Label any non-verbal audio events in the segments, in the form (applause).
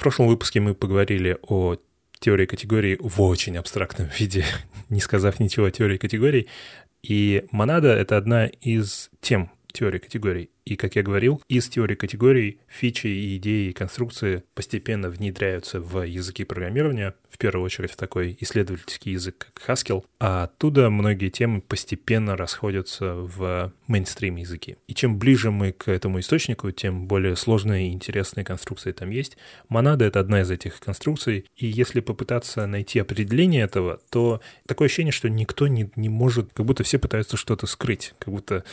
В прошлом выпуске мы поговорили о теории категорий в очень абстрактном (laughs) виде, не сказав ничего о теории категорий. И монада — это одна из тем теории категорий. И, как я говорил, из теории категорий фичи и идеи и конструкции постепенно внедряются в языки программирования, в первую очередь в такой исследовательский язык, как Haskell, а оттуда многие темы постепенно расходятся в мейнстрим языки. И чем ближе мы к этому источнику, тем более сложные и интересные конструкции там есть. Монада — это одна из этих конструкций, и если попытаться найти определение этого, то такое ощущение, что никто не, не может, как будто все пытаются что-то скрыть, как будто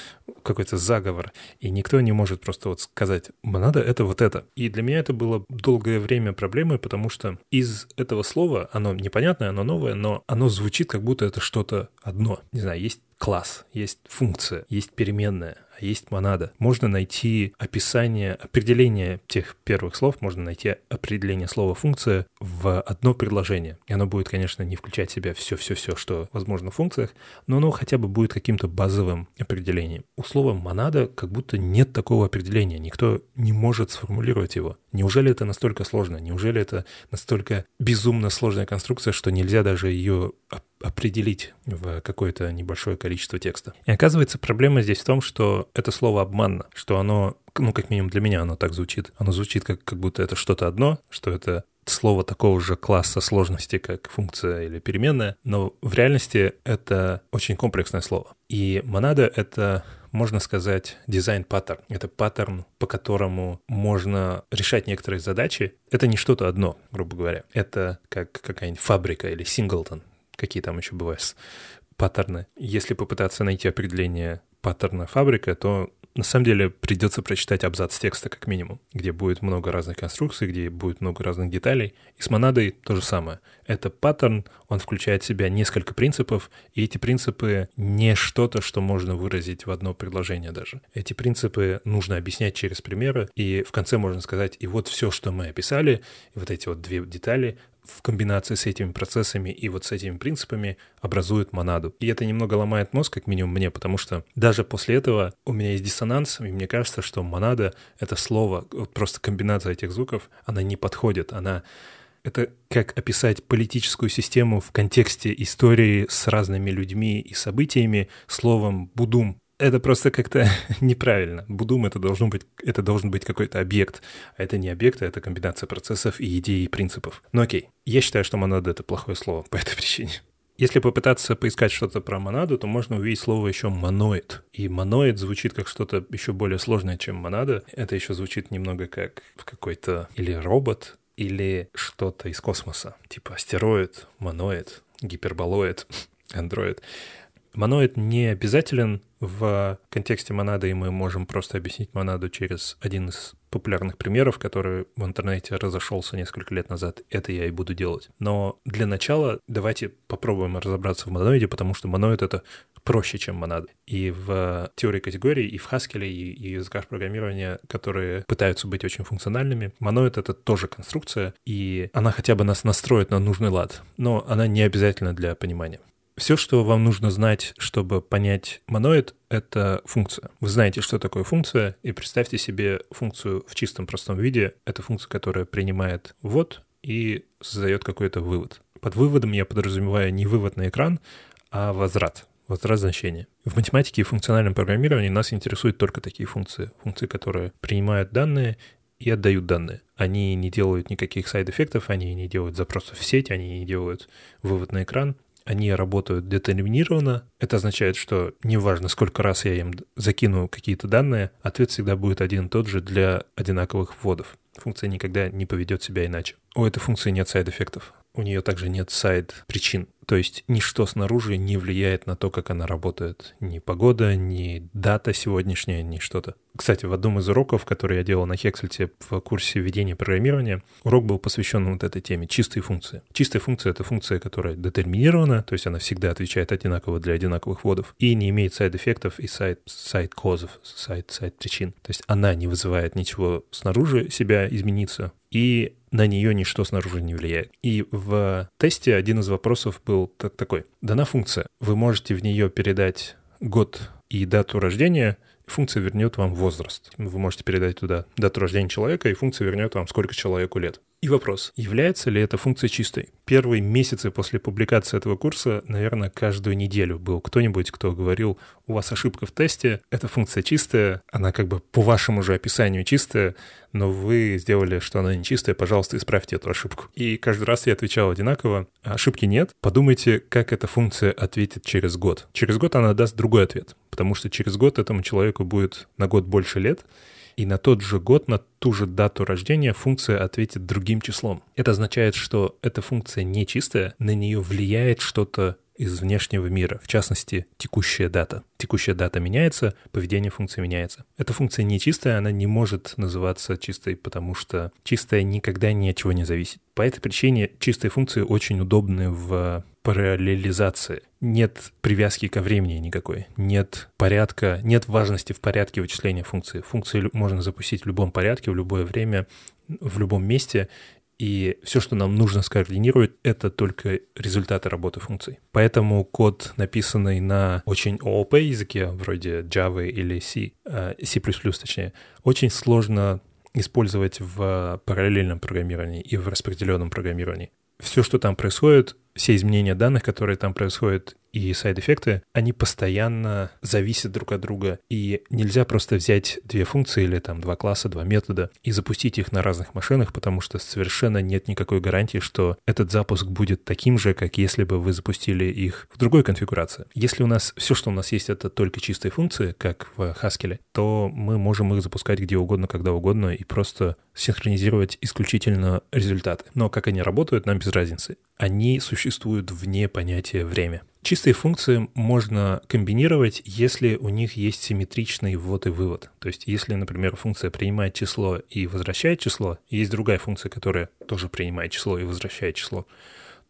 какой-то заговор, и никто никто не может просто вот сказать, надо это вот это. И для меня это было долгое время проблемой, потому что из этого слова, оно непонятное, оно новое, но оно звучит как будто это что-то одно. Не знаю, есть класс, есть функция, есть переменная, а есть монада. Можно найти описание, определение тех первых слов, можно найти определение слова функция в одно предложение. И оно будет, конечно, не включать в себя все-все-все, что возможно в функциях, но оно хотя бы будет каким-то базовым определением. У слова монада как будто нет такого определения, никто не может сформулировать его. Неужели это настолько сложно? Неужели это настолько безумно сложная конструкция, что нельзя даже ее определить в какое-то небольшое количество текста. И оказывается, проблема здесь в том, что это слово обманно, что оно, ну, как минимум для меня оно так звучит. Оно звучит как, как будто это что-то одно, что это слово такого же класса сложности, как функция или переменная, но в реальности это очень комплексное слово. И монада — это можно сказать, дизайн-паттерн. Это паттерн, по которому можно решать некоторые задачи. Это не что-то одно, грубо говоря. Это как какая-нибудь фабрика или singleton какие там еще бывают паттерны. Если попытаться найти определение паттерна фабрика, то на самом деле придется прочитать абзац текста как минимум, где будет много разных конструкций, где будет много разных деталей. И с монадой то же самое. Это паттерн, он включает в себя несколько принципов, и эти принципы не что-то, что можно выразить в одно предложение даже. Эти принципы нужно объяснять через примеры, и в конце можно сказать, и вот все, что мы описали, и вот эти вот две детали, в комбинации с этими процессами и вот с этими принципами образуют монаду. И это немного ломает мозг, как минимум мне, потому что даже после этого у меня есть диссонанс, и мне кажется, что монада — это слово, вот просто комбинация этих звуков, она не подходит, она это как описать политическую систему в контексте истории с разными людьми и событиями словом «будум» это просто как-то (laughs) неправильно. Будум это должен быть, это должен быть какой-то объект, а это не объект, а это комбинация процессов и идей и принципов. Ну окей, я считаю, что монада — это плохое слово (laughs) по этой причине. Если попытаться поискать что-то про монаду, то можно увидеть слово еще моноид. И моноид звучит как что-то еще более сложное, чем монада. Это еще звучит немного как какой-то или робот, или что-то из космоса. Типа астероид, моноид, гиперболоид, (laughs) андроид. Моноид не обязателен в контексте монады, и мы можем просто объяснить монаду через один из популярных примеров, который в интернете разошелся несколько лет назад. Это я и буду делать. Но для начала давайте попробуем разобраться в моноиде, потому что моноид — это проще, чем монада. И в теории категорий, и в Haskell, и, и языках программирования, которые пытаются быть очень функциональными, моноид — это тоже конструкция, и она хотя бы нас настроит на нужный лад, но она не обязательна для понимания. Все, что вам нужно знать, чтобы понять моноид, это функция. Вы знаете, что такое функция, и представьте себе функцию в чистом простом виде. Это функция, которая принимает ввод и создает какой-то вывод. Под выводом я подразумеваю не вывод на экран, а возврат возврат значения. В математике и функциональном программировании нас интересуют только такие функции. Функции, которые принимают данные и отдают данные. Они не делают никаких side effect ов, они не делают запросов в сеть, они не делают вывод на экран они работают детерминированно. Это означает, что неважно, сколько раз я им закину какие-то данные, ответ всегда будет один и тот же для одинаковых вводов. Функция никогда не поведет себя иначе. У этой функции нет side effect ов. У нее также нет side-причин. То есть ничто снаружи не влияет на то, как она работает. Ни погода, ни дата сегодняшняя, ни что-то. Кстати, в одном из уроков, который я делал на Hexlet е в курсе введения программирования, урок был посвящен вот этой теме — чистые функции. Чистая функция — это функция, которая детерминирована, то есть она всегда отвечает одинаково для одинаковых вводов, и не имеет side effect ов и side cause ов, side-причин. То есть она не вызывает ничего снаружи себя измениться, и на нее ничто снаружи не влияет. И в тесте один из вопросов был такой. Дана функция. Вы можете в нее передать год и дату рождения, функция вернет вам возраст. Вы можете передать туда дату рождения человека, и функция вернет вам, сколько человеку лет. И вопрос, является ли эта функция чистой? Первые месяцы после публикации этого курса, наверное, каждую неделю был кто-нибудь, кто говорил, у вас ошибка в тесте, эта функция чистая, она как бы по вашему же описанию чистая, но вы сделали, что она не чистая, пожалуйста, исправьте эту ошибку. И каждый раз я отвечал одинаково, ошибки нет, подумайте, как эта функция ответит через год. Через год она даст другой ответ, потому что через год этому человеку будет на год больше лет, и на тот же год, на ту же дату рождения функция ответит другим числом. Это означает, что эта функция не чистая, на нее влияет что-то из внешнего мира, в частности, текущая дата. Текущая дата меняется, поведение функции меняется. Эта функция не чистая, она не может называться чистой, потому что чистая никогда ни от чего не зависит. По этой причине чистые функции очень удобны в параллелизации. Нет привязки ко времени никакой, нет порядка, нет важности в порядке вычисления функции. Функции можно запустить в любом порядке, в любое время, в любом месте, и все, что нам нужно скоординировать, это только результаты работы функций. Поэтому код, написанный на очень ООП языке, вроде Java или C, э, C++ точнее, очень сложно использовать в параллельном программировании и в распределенном программировании. Все, что там происходит, все изменения данных, которые там происходят, и сайд-эффекты, они постоянно зависят друг от друга. И нельзя просто взять две функции или там два класса, два метода и запустить их на разных машинах, потому что совершенно нет никакой гарантии, что этот запуск будет таким же, как если бы вы запустили их в другой конфигурации. Если у нас все, что у нас есть, это только чистые функции, как в Haskell, то мы можем их запускать где угодно, когда угодно и просто синхронизировать исключительно результаты. Но как они работают, нам без разницы. Они существуют вне понятия время. Чистые функции можно комбинировать, если у них есть симметричный ввод и вывод. То есть, если, например, функция принимает число и возвращает число, и есть другая функция, которая тоже принимает число и возвращает число,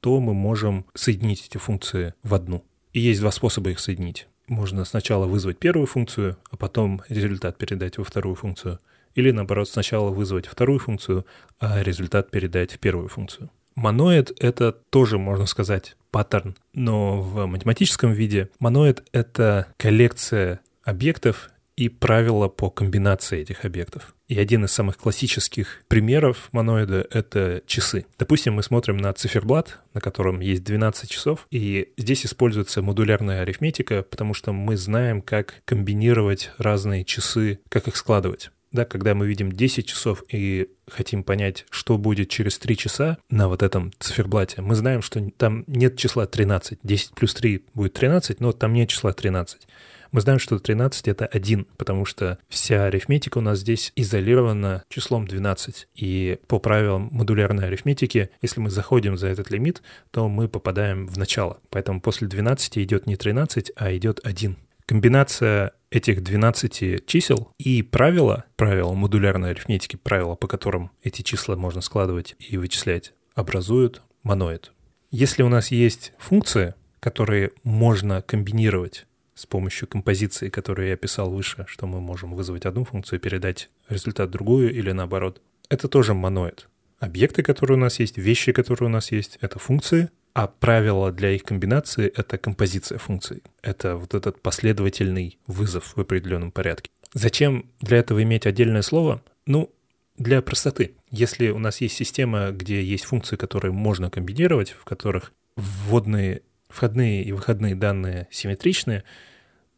то мы можем соединить эти функции в одну. И есть два способа их соединить. Можно сначала вызвать первую функцию, а потом результат передать во вторую функцию. Или наоборот, сначала вызвать вторую функцию, а результат передать в первую функцию. Моноид — это тоже, можно сказать, паттерн, но в математическом виде моноид — это коллекция объектов и правила по комбинации этих объектов. И один из самых классических примеров моноида — это часы. Допустим, мы смотрим на циферблат, на котором есть 12 часов, и здесь используется модулярная арифметика, потому что мы знаем, как комбинировать разные часы, как их складывать да, когда мы видим 10 часов и хотим понять, что будет через 3 часа на вот этом циферблате, мы знаем, что там нет числа 13. 10 плюс 3 будет 13, но там нет числа 13. Мы знаем, что 13 — это 1, потому что вся арифметика у нас здесь изолирована числом 12. И по правилам модулярной арифметики, если мы заходим за этот лимит, то мы попадаем в начало. Поэтому после 12 идет не 13, а идет 1. Комбинация этих 12 чисел и правила, правила модулярной арифметики, правила, по которым эти числа можно складывать и вычислять, образуют моноид. Если у нас есть функции, которые можно комбинировать с помощью композиции, которую я описал выше, что мы можем вызвать одну функцию и передать результат другую или наоборот, это тоже моноид. Объекты, которые у нас есть, вещи, которые у нас есть, это функции, а правило для их комбинации — это композиция функций. Это вот этот последовательный вызов в определенном порядке. Зачем для этого иметь отдельное слово? Ну, для простоты. Если у нас есть система, где есть функции, которые можно комбинировать, в которых вводные, входные и выходные данные симметричны,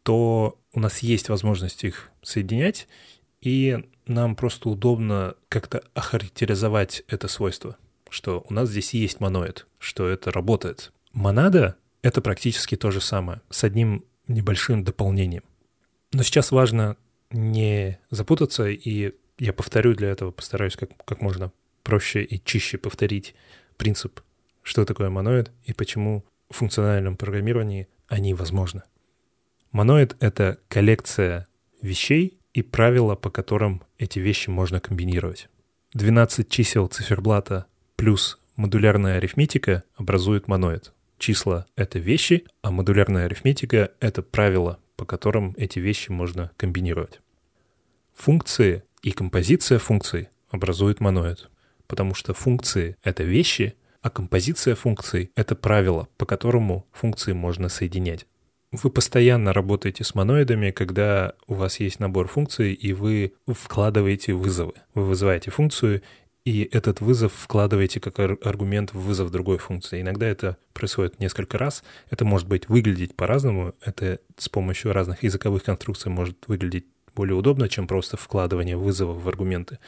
то у нас есть возможность их соединять, и нам просто удобно как-то охарактеризовать это свойство что у нас здесь есть моноид, что это работает. Монада — это практически то же самое, с одним небольшим дополнением. Но сейчас важно не запутаться, и я повторю для этого, постараюсь как, как можно проще и чище повторить принцип, что такое моноид и почему в функциональном программировании они возможны. Моноид — это коллекция вещей и правила, по которым эти вещи можно комбинировать. 12 чисел циферблата плюс модулярная арифметика образует моноид. Числа — это вещи, а модулярная арифметика — это правила, по которым эти вещи можно комбинировать. Функции и композиция функций образуют моноид, потому что функции — это вещи, а композиция функций — это правила, по которому функции можно соединять. Вы постоянно работаете с моноидами, когда у вас есть набор функций, и вы вкладываете вызовы. Вы вызываете функцию, и этот вызов вкладываете как аргумент в вызов другой функции. Иногда это происходит несколько раз. Это может быть выглядеть по-разному. Это с помощью разных языковых конструкций может выглядеть более удобно, чем просто вкладывание вызова в аргументы.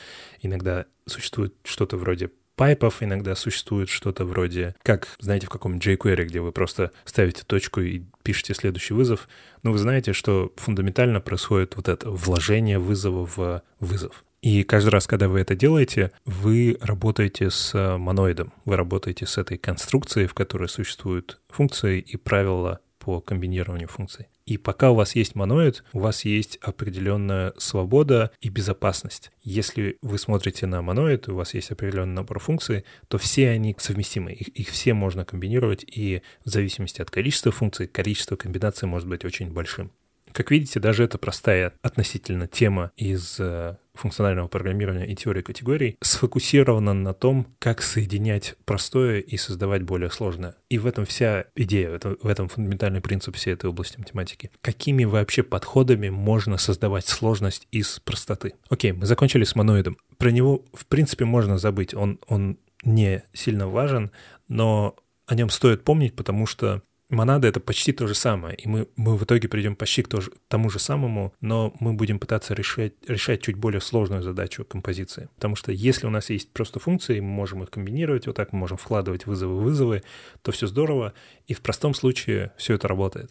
Иногда существует что-то вроде пайпов, иногда существует что-то вроде, как, знаете, в каком-нибудь jQuery, где вы просто ставите точку и пишете следующий вызов. Но вы знаете, что фундаментально происходит вот это вложение вызова в вызов. И каждый раз, когда вы это делаете, вы работаете с моноидом, вы работаете с этой конструкцией, в которой существуют функции и правила по комбинированию функций. И пока у вас есть моноид, у вас есть определенная свобода и безопасность. Если вы смотрите на моноид, у вас есть определенный набор функций, то все они совместимы. Их, их все можно комбинировать, и в зависимости от количества функций, количество комбинаций может быть очень большим. Как видите, даже эта простая относительно тема из э, функционального программирования и теории категорий сфокусирована на том, как соединять простое и создавать более сложное. И в этом вся идея, в этом, фундаментальный принцип всей этой области математики. Какими вообще подходами можно создавать сложность из простоты? Окей, мы закончили с моноидом. Про него, в принципе, можно забыть. Он, он не сильно важен, но о нем стоит помнить, потому что Монада — это почти то же самое, и мы, мы в итоге придем почти к тому же самому, но мы будем пытаться решать, решать чуть более сложную задачу композиции. Потому что если у нас есть просто функции, мы можем их комбинировать вот так, мы можем вкладывать вызовы-вызовы, то все здорово, и в простом случае все это работает.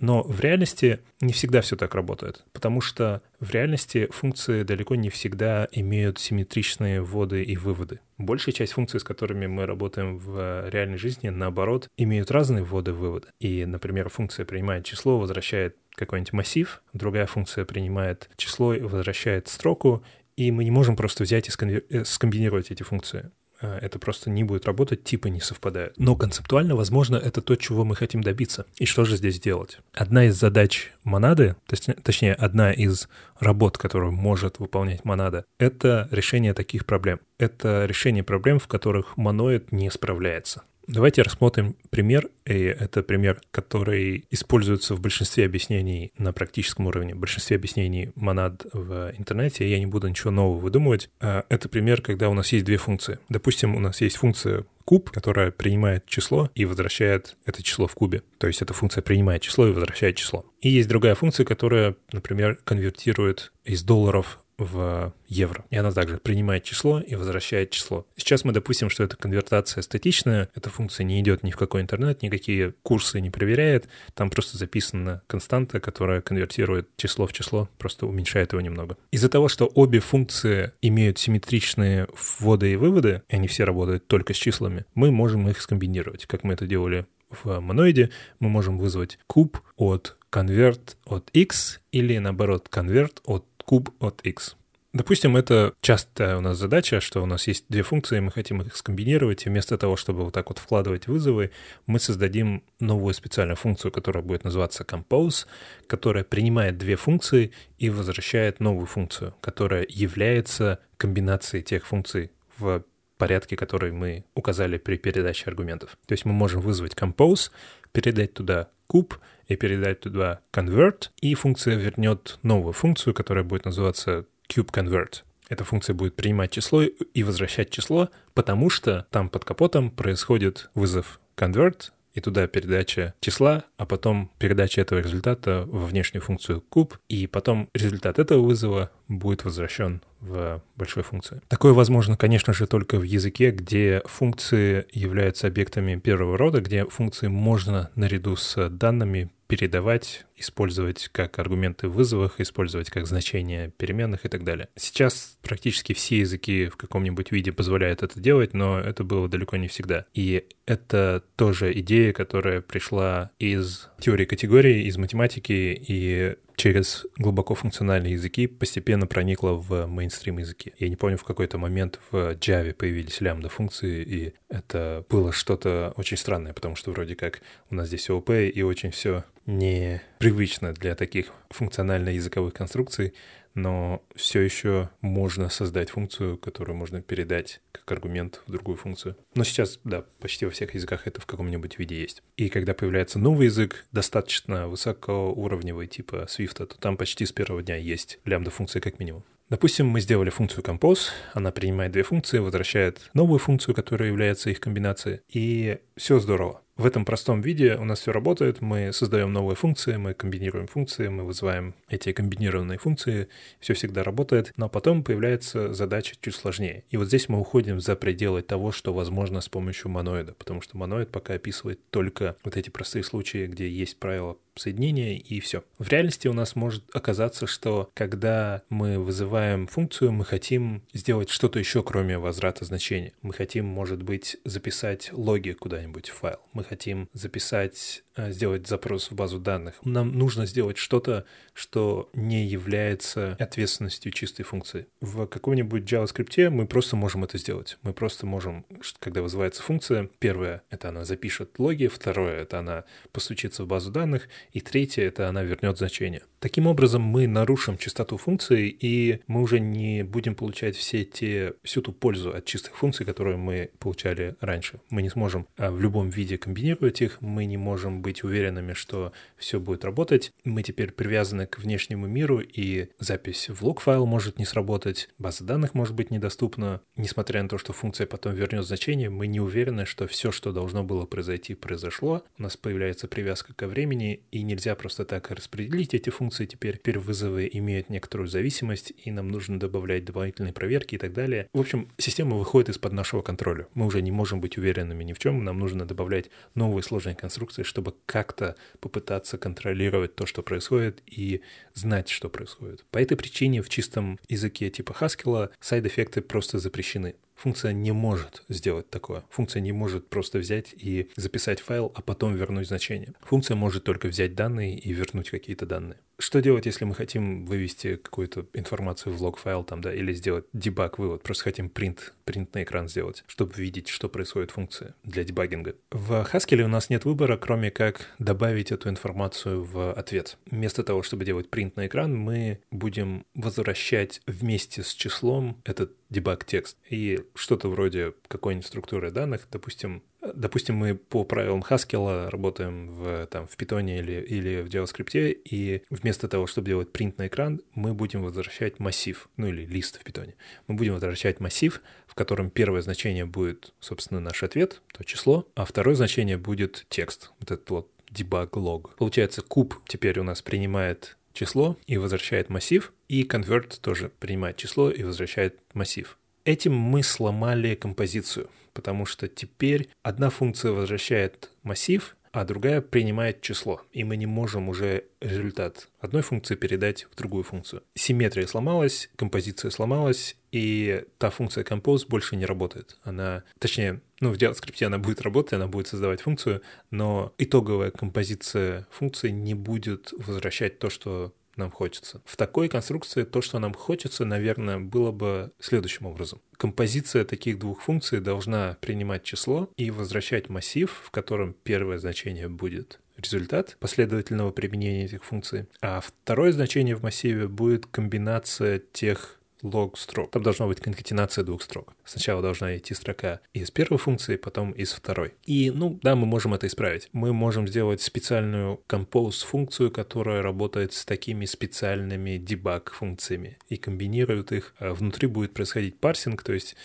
Но в реальности не всегда все так работает, потому что в реальности функции далеко не всегда имеют симметричные вводы и выводы. Большая часть функций, с которыми мы работаем в реальной жизни, наоборот, имеют разные вводы и выводы. И, например, функция принимает число, возвращает какой-нибудь массив, другая функция принимает число возвращает строку, и мы не можем просто взять и э, скомбинировать эти функции. А, это просто не будет работать, типы не совпадают. Но концептуально, возможно, это то, чего мы хотим добиться. И что же здесь делать? Одна из задач монады, точнее, одна из работ, которую может выполнять монада, это решение таких проблем. Это решение проблем, в которых моноид не справляется. Давайте рассмотрим пример, и это пример, который используется в большинстве объяснений на практическом уровне, в большинстве объяснений монад в интернете, я не буду ничего нового выдумывать. А, это пример, когда у нас есть две функции. Допустим, у нас есть функция куб, которая принимает число и возвращает это число в кубе. То есть эта функция принимает число и возвращает число. И есть другая функция, которая, например, конвертирует из долларов в евро. И она также принимает число и возвращает число. Сейчас мы допустим, что эта конвертация статичная, эта функция не идет ни в какой интернет, никакие курсы не проверяет, там просто записана константа, которая конвертирует число в число, просто уменьшает его немного. Из-за того, что обе функции имеют симметричные вводы и выводы, и они все работают только с числами, мы можем их скомбинировать, как мы это делали в моноиде, мы можем вызвать куб от конверт от x или наоборот конверт от куб от x. Допустим, это частая у нас задача, что у нас есть две функции, мы хотим их скомбинировать, и вместо того, чтобы вот так вот вкладывать вызовы, мы создадим новую специальную функцию, которая будет называться compose, которая принимает две функции и возвращает новую функцию, которая является комбинацией тех функций в порядке, который мы указали при передаче аргументов. То есть мы можем вызвать compose, передать туда куб и передать туда convert, и функция вернет новую функцию, которая будет называться cubeConvert. Эта функция будет принимать число и возвращать число, потому что там под капотом происходит вызов convert, и туда передача числа, а потом передача этого результата во внешнюю функцию куб, и потом результат этого вызова будет возвращен в большой функции. Такое возможно, конечно же, только в языке, где функции являются объектами первого рода, где функции можно наряду с данными передавать, использовать как аргументы в вызовах, использовать как значения переменных и так далее. Сейчас практически все языки в каком-нибудь виде позволяют это делать, но это было далеко не всегда. И это тоже идея, которая пришла из теории категорий, из математики, и через глубоко функциональные языки постепенно проникла в мейнстрим языки. Я не помню, в какой-то момент в Java появились лямбда функции, и это было что-то очень странное, потому что вроде как у нас здесь ООП, и очень все непривычно для таких функционально-языковых конструкций, но все еще можно создать функцию, которую можно передать как аргумент в другую функцию. Но сейчас, да, почти во всех языках это в каком-нибудь виде есть. И когда появляется новый язык, достаточно высокоуровневый типа Swift, то там почти с первого дня есть лямбда-функция как минимум. Допустим, мы сделали функцию compose, она принимает две функции, возвращает новую функцию, которая является их комбинацией, и все здорово. В этом простом виде у нас все работает, мы создаем новые функции, мы комбинируем функции, мы вызываем эти комбинированные функции, все всегда работает, но потом появляется задача чуть сложнее. И вот здесь мы уходим за пределы того, что возможно с помощью моноида, потому что моноид пока описывает только вот эти простые случаи, где есть правило соединения и все. В реальности у нас может оказаться, что когда мы вызываем функцию, мы хотим сделать что-то еще, кроме возврата значения. Мы хотим, может быть, записать логи куда-нибудь в файл. Мы хотим записать сделать запрос в базу данных. Нам нужно сделать что-то, что не является ответственностью чистой функции. В каком-нибудь JavaScript мы просто можем это сделать. Мы просто можем, когда вызывается функция, первое — это она запишет логи, второе — это она постучится в базу данных, и третье — это она вернет значение. Таким образом, мы нарушим чистоту функции, и мы уже не будем получать все те, всю ту пользу от чистых функций, которые мы получали раньше. Мы не сможем а, в любом виде комбинировать их, мы не можем быть уверенными, что все будет работать. Мы теперь привязаны к внешнему миру, и запись в лог-файл может не сработать, база данных может быть недоступна. Несмотря на то, что функция потом вернет значение, мы не уверены, что все, что должно было произойти, произошло. У нас появляется привязка ко времени, и нельзя просто так распределить эти функции. Теперь, теперь вызовы имеют некоторую зависимость, и нам нужно добавлять дополнительные проверки и так далее. В общем, система выходит из-под нашего контроля. Мы уже не можем быть уверенными ни в чем, нам нужно добавлять новые сложные конструкции, чтобы как-то попытаться контролировать то, что происходит, и знать, что происходит. По этой причине в чистом языке типа Haskell сайд-эффекты просто запрещены. Функция не может сделать такое. Функция не может просто взять и записать файл, а потом вернуть значение. Функция может только взять данные и вернуть какие-то данные. Что делать, если мы хотим вывести какую-то информацию в лог-файл там, да, или сделать дебаг вывод, просто хотим принт, принт на экран сделать, чтобы видеть, что происходит в функции для дебагинга. В Haskell у нас нет выбора, кроме как добавить эту информацию в ответ. Вместо того, чтобы делать принт на экран, мы будем возвращать вместе с числом этот дебаг текст. И что-то вроде какой-нибудь структуры данных, допустим, допустим, мы по правилам Haskell работаем в, там, в Python или, или в JavaScript, и вместо того, чтобы делать принт на экран, мы будем возвращать массив, ну или лист в Python. Мы будем возвращать массив, в котором первое значение будет, собственно, наш ответ, то число, а второе значение будет текст, вот этот вот debug log. Получается, куб теперь у нас принимает число и возвращает массив, и convert тоже принимает число и возвращает массив. Этим мы сломали композицию, потому что теперь одна функция возвращает массив, а другая принимает число, и мы не можем уже результат одной функции передать в другую функцию. Симметрия сломалась, композиция сломалась, и та функция compose больше не работает. Она, точнее, ну, в JavaScript она будет работать, она будет создавать функцию, но итоговая композиция функции не будет возвращать то, что нам хочется. В такой конструкции то, что нам хочется, наверное, было бы следующим образом. Композиция таких двух функций должна принимать число и возвращать массив, в котором первое значение будет результат последовательного применения этих функций, а второе значение в массиве будет комбинация тех лог строк. Там должна быть конкатенация двух строк. Сначала должна идти строка из первой функции, потом из второй. И, ну, да, мы можем это исправить. Мы можем сделать специальную compose функцию, которая работает с такими специальными debug функциями и комбинирует их. А внутри будет происходить парсинг, то есть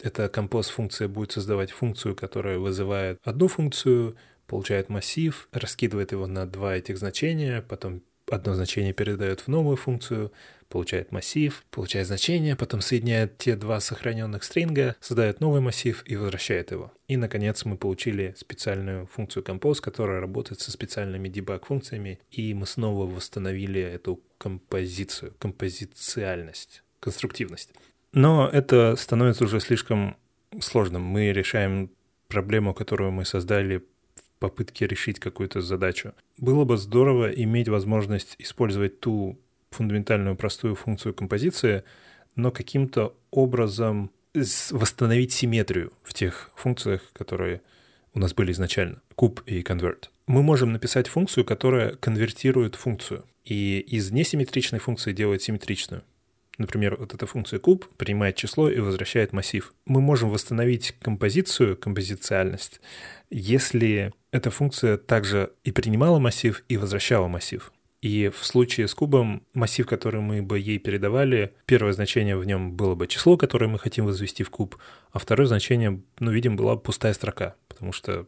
эта compose функция будет создавать функцию, которая вызывает одну функцию, получает массив, раскидывает его на два этих значения, потом одно значение передает в новую функцию, получает массив, получает значение, потом соединяет те два сохраненных стринга, создает новый массив и возвращает его. И, наконец, мы получили специальную функцию compose, которая работает со специальными дебаг-функциями, и мы снова восстановили эту композицию, композициальность, конструктивность. Но это становится уже слишком сложным. Мы решаем проблему, которую мы создали в попытке решить какую-то задачу. Было бы здорово иметь возможность использовать ту фундаментальную простую функцию композиции, но каким-то образом восстановить симметрию в тех функциях, которые у нас были изначально, куб и convert. Мы можем написать функцию, которая конвертирует функцию, и из несимметричной функции делает симметричную. Например, вот эта функция куб принимает число и возвращает массив. Мы можем восстановить композицию, композициальность, если эта функция также и принимала массив, и возвращала массив. И в случае с кубом массив, который мы бы ей передавали, первое значение в нем было бы число, которое мы хотим возвести в куб, а второе значение, ну, видим, была бы пустая строка, потому что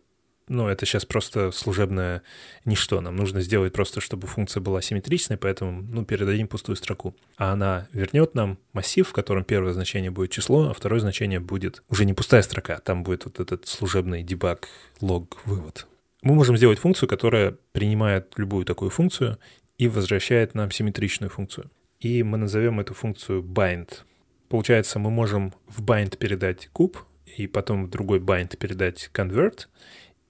ну, это сейчас просто служебное ничто. Нам нужно сделать просто, чтобы функция была симметричной, поэтому, ну, передадим пустую строку. А она вернет нам массив, в котором первое значение будет число, а второе значение будет уже не пустая строка, там будет вот этот служебный дебаг, лог, вывод. Мы можем сделать функцию, которая принимает любую такую функцию и возвращает нам симметричную функцию. И мы назовем эту функцию bind. Получается, мы можем в bind передать куб, и потом в другой bind передать convert,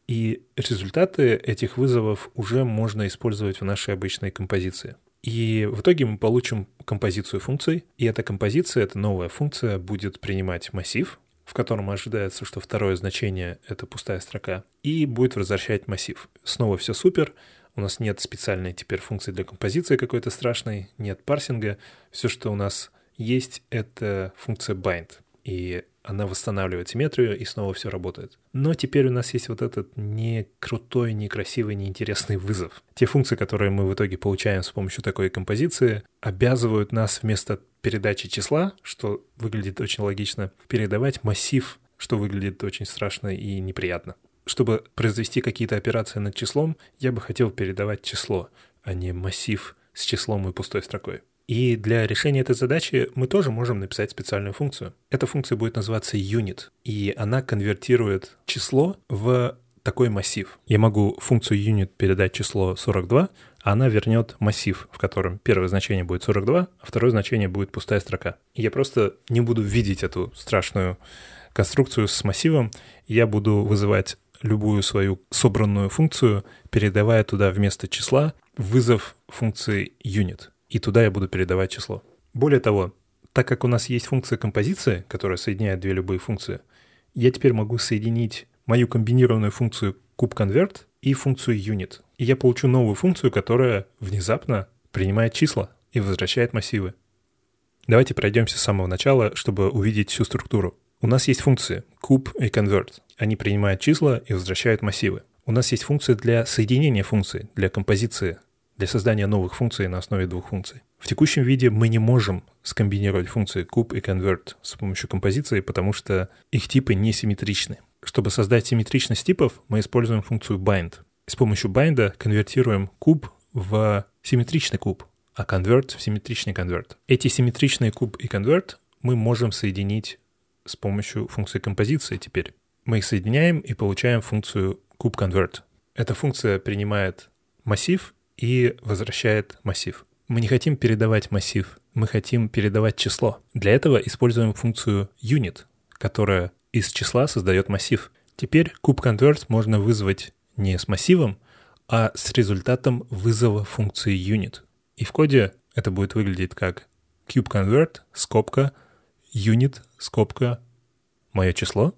и результаты этих вызовов уже можно использовать в нашей обычной композиции. И в итоге мы получим композицию функций, и эта композиция, эта новая функция будет принимать массив, в котором ожидается, что второе значение — это пустая строка, и будет возвращать массив. Снова все супер, у нас нет специальной теперь функции для композиции какой-то страшной, нет парсинга. Все, что у нас есть, это функция bind. И она восстанавливает симметрию, и снова все работает. Но теперь у нас есть вот этот не крутой, не красивый, не интересный вызов. Те функции, которые мы в итоге получаем с помощью такой композиции, обязывают нас вместо передачи числа, что выглядит очень логично, передавать массив, что выглядит очень страшно и неприятно. Чтобы произвести какие-то операции над числом, я бы хотел передавать число, а не массив с числом и пустой строкой. И для решения этой задачи мы тоже можем написать специальную функцию. Эта функция будет называться unit, и она конвертирует число в такой массив. Я могу функцию unit передать число 42, а она вернет массив, в котором первое значение будет 42, а второе значение будет пустая строка. Я просто не буду видеть эту страшную конструкцию с массивом, я буду вызывать любую свою собранную функцию, передавая туда вместо числа вызов функции unit и туда я буду передавать число. Более того, так как у нас есть функция композиции, которая соединяет две любые функции, я теперь могу соединить мою комбинированную функцию kubeConvert и функцию unit. И я получу новую функцию, которая внезапно принимает числа и возвращает массивы. Давайте пройдемся с самого начала, чтобы увидеть всю структуру. У нас есть функции kube и convert. Они принимают числа и возвращают массивы. У нас есть функции для соединения функций, для композиции для создания новых функций на основе двух функций. В текущем виде мы не можем скомбинировать функции kube и convert с помощью композиции, потому что их типы не симметричны. Чтобы создать симметричность типов, мы используем функцию bind. С помощью bind конвертируем куб в симметричный куб, а convert в симметричный convert. Эти симметричные куб и convert мы можем соединить с помощью функции композиции теперь. Мы их соединяем и получаем функцию kube-convert. Эта функция принимает массив и возвращает массив. Мы не хотим передавать массив, мы хотим передавать число. Для этого используем функцию unit, которая из числа создает массив. Теперь kubeConvert можно вызвать не с массивом, а с результатом вызова функции unit. И в коде это будет выглядеть как kubeConvert, скобка, unit, скобка, мое число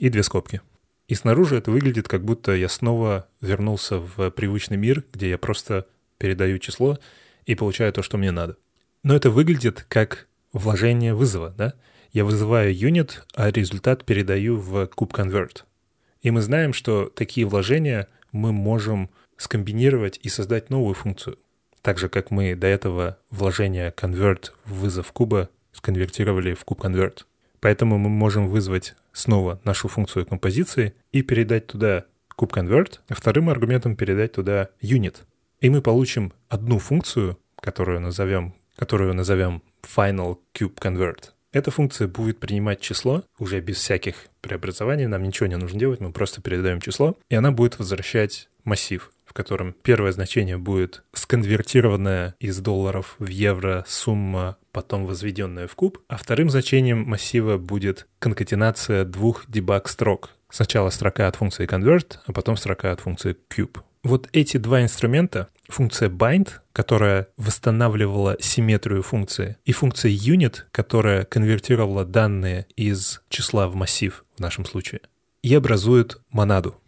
и две скобки. И снаружи это выглядит, как будто я снова вернулся в привычный мир, где я просто передаю число и получаю то, что мне надо. Но это выглядит как вложение вызова, да? Я вызываю юнит, а результат передаю в kubeConvert. И мы знаем, что такие вложения мы можем скомбинировать и создать новую функцию. Так же, как мы до этого вложение convert в вызов куба сконвертировали в kubeConvert. Поэтому мы можем вызвать снова нашу функцию композиции и передать туда kubeConvert, а вторым аргументом передать туда unit. И мы получим одну функцию, которую назовем, которую назовем final kubeConvert. Эта функция будет принимать число уже без всяких преобразований, нам ничего не нужно делать, мы просто передаем число, и она будет возвращать массив в котором первое значение будет сконвертированная из долларов в евро сумма, потом возведенная в куб, а вторым значением массива будет конкатенация двух дебаг-строк. Сначала строка от функции convert, а потом строка от функции cube. Вот эти два инструмента, функция bind, которая восстанавливала симметрию функции, и функция unit, которая конвертировала данные из числа в массив в нашем случае, и образуют монаду.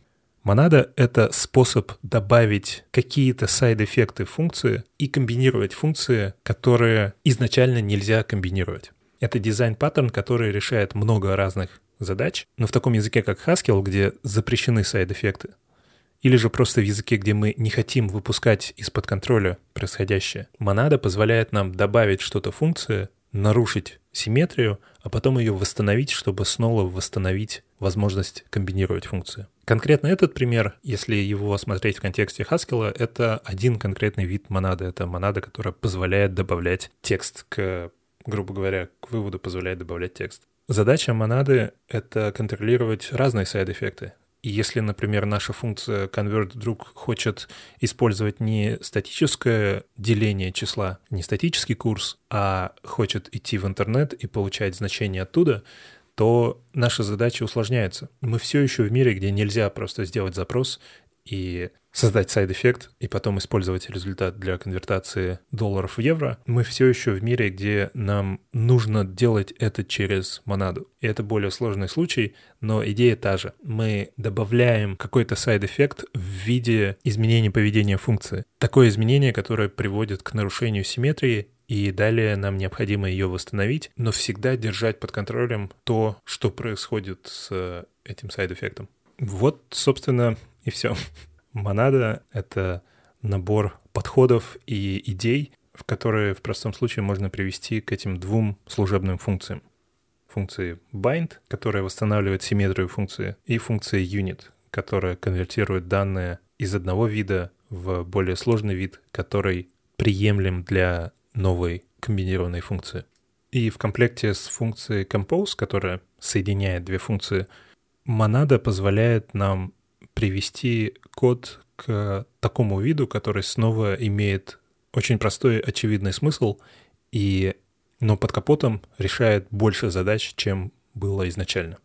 Монада — это способ добавить какие-то сайд-эффекты функции и комбинировать функции, которые изначально нельзя комбинировать. Это дизайн-паттерн, который решает много разных задач, но в таком языке, как Haskell, где запрещены side effect ы, или же просто в языке, где мы не хотим выпускать из-под контроля происходящее. Монада позволяет нам добавить что-то функции, нарушить симметрию, а потом ее восстановить, чтобы снова восстановить возможность комбинировать функции. Конкретно этот пример, если его смотреть в контексте Haskell, это один конкретный вид монады. Это монада, которая позволяет добавлять текст к, грубо говоря, к выводу позволяет добавлять текст. Задача монады — это контролировать разные side effect ы. И если, например, наша функция convert вдруг хочет использовать не статическое деление числа, не статический курс, а хочет идти в интернет и получать значения оттуда, то наша задача усложняется. Мы все еще в мире, где нельзя просто сделать запрос и создать side effect и потом использовать результат для конвертации долларов в евро, мы все еще в мире, где нам нужно делать это через монаду. И это более сложный случай, но идея та же. Мы добавляем какой-то side effect в виде изменения поведения функции. Такое изменение, которое приводит к нарушению симметрии и далее нам необходимо ее восстановить, но всегда держать под контролем то, что происходит с этим side effect ом. Вот, собственно, и все. Монада — это набор подходов и идей, в которые в простом случае можно привести к этим двум служебным функциям. Функции bind, которая восстанавливает симметрию функции, и функции unit, которая конвертирует данные из одного вида в более сложный вид, который приемлем для новой комбинированной функции. И в комплекте с функцией compose, которая соединяет две функции, монада позволяет нам привести код к такому виду, который снова имеет очень простой очевидный смысл, и, но под капотом решает больше задач, чем было изначально.